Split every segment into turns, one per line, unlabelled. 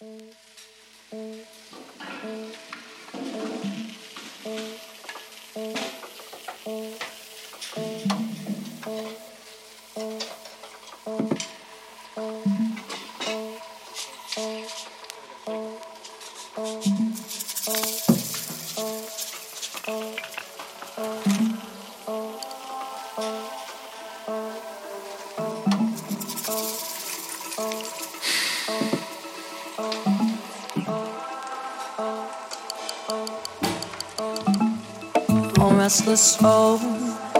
Música restless soul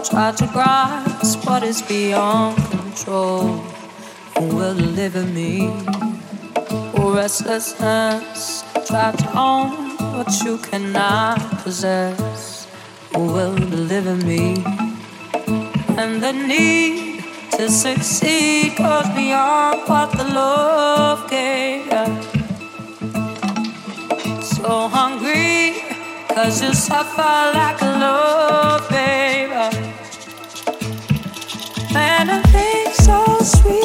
try to grasp what is beyond control. Who will deliver me? Oh, restlessness, try to own what you cannot possess. Who will deliver me? And the need to succeed goes beyond what the love gave Cause you suffer like a love, baby. And a thing so sweet,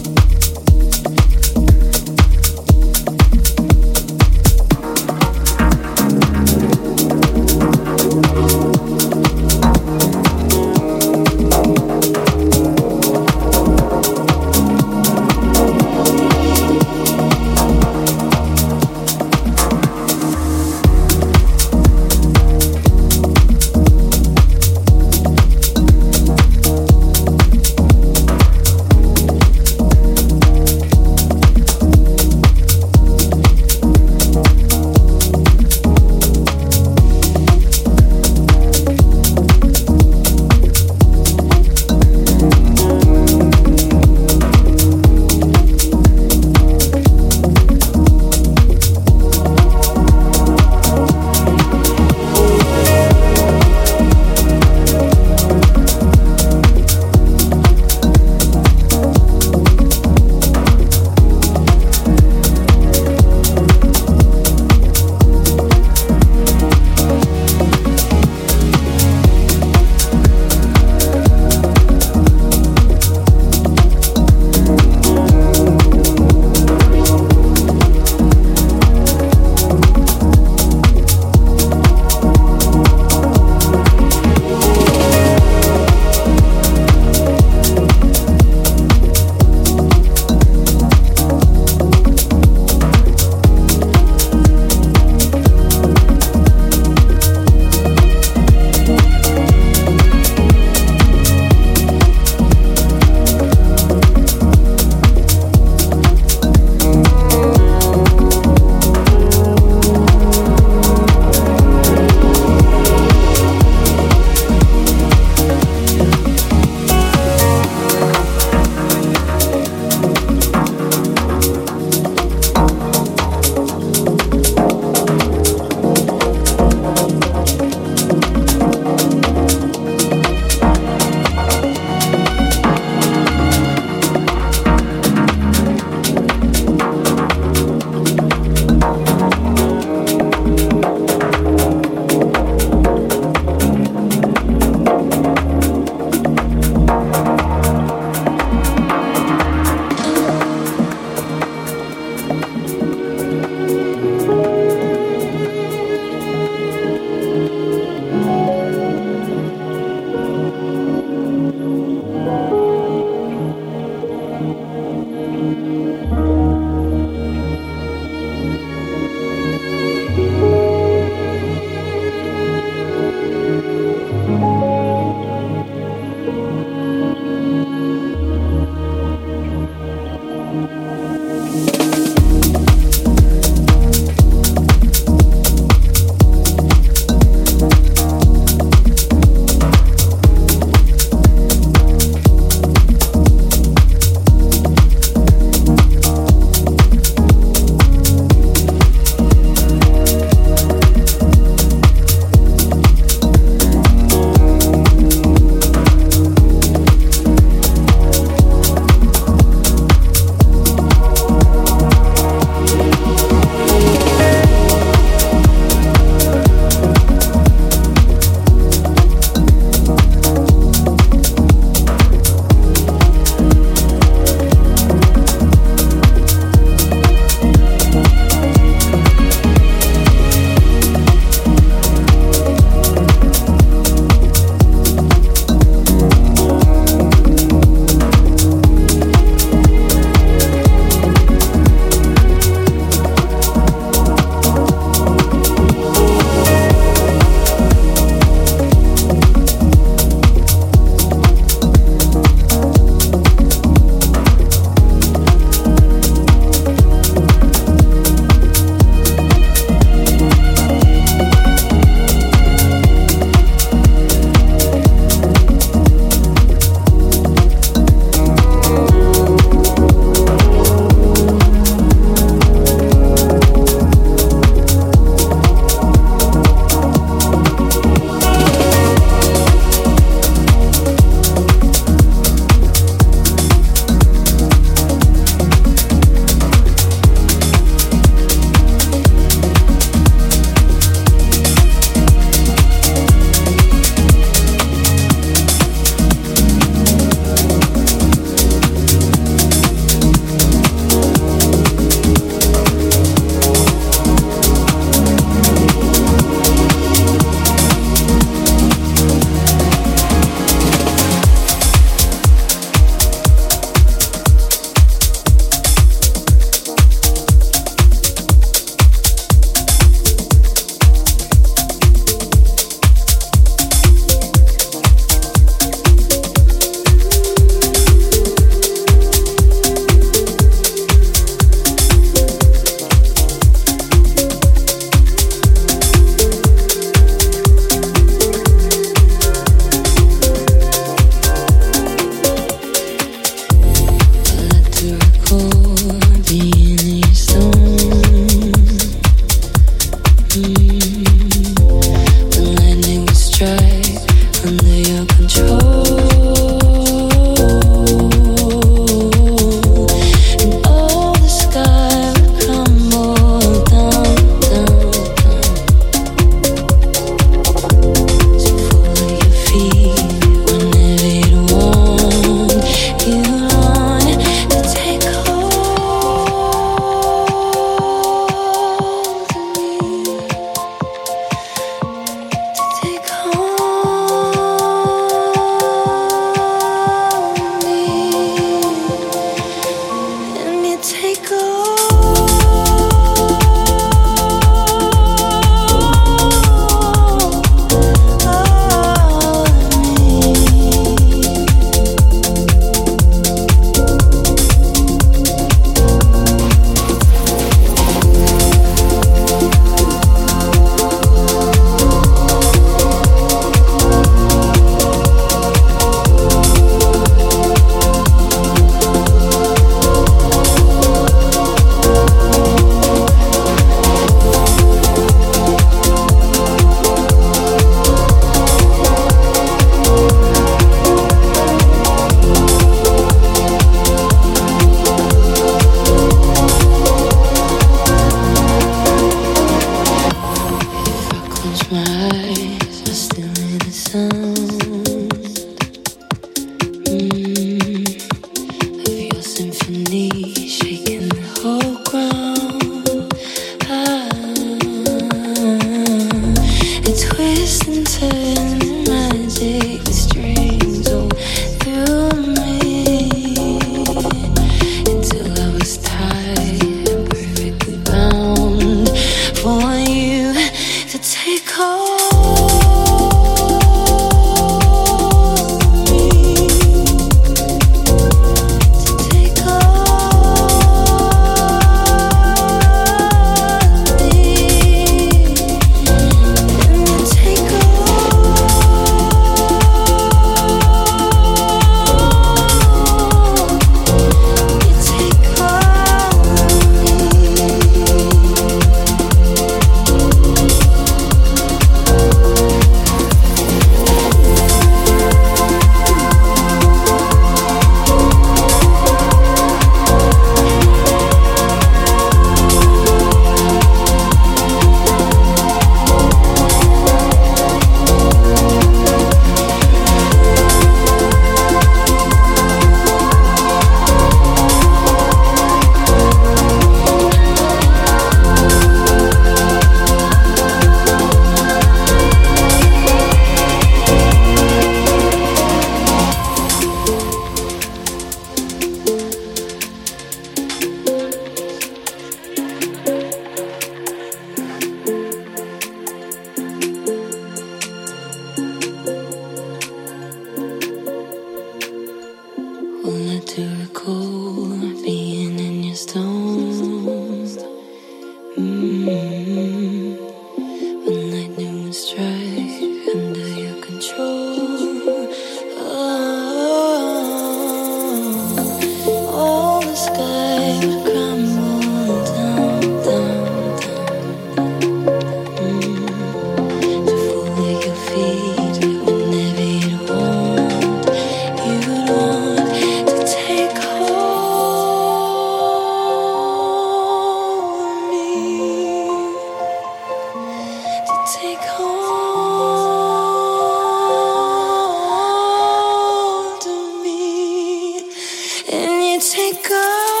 And you take
off.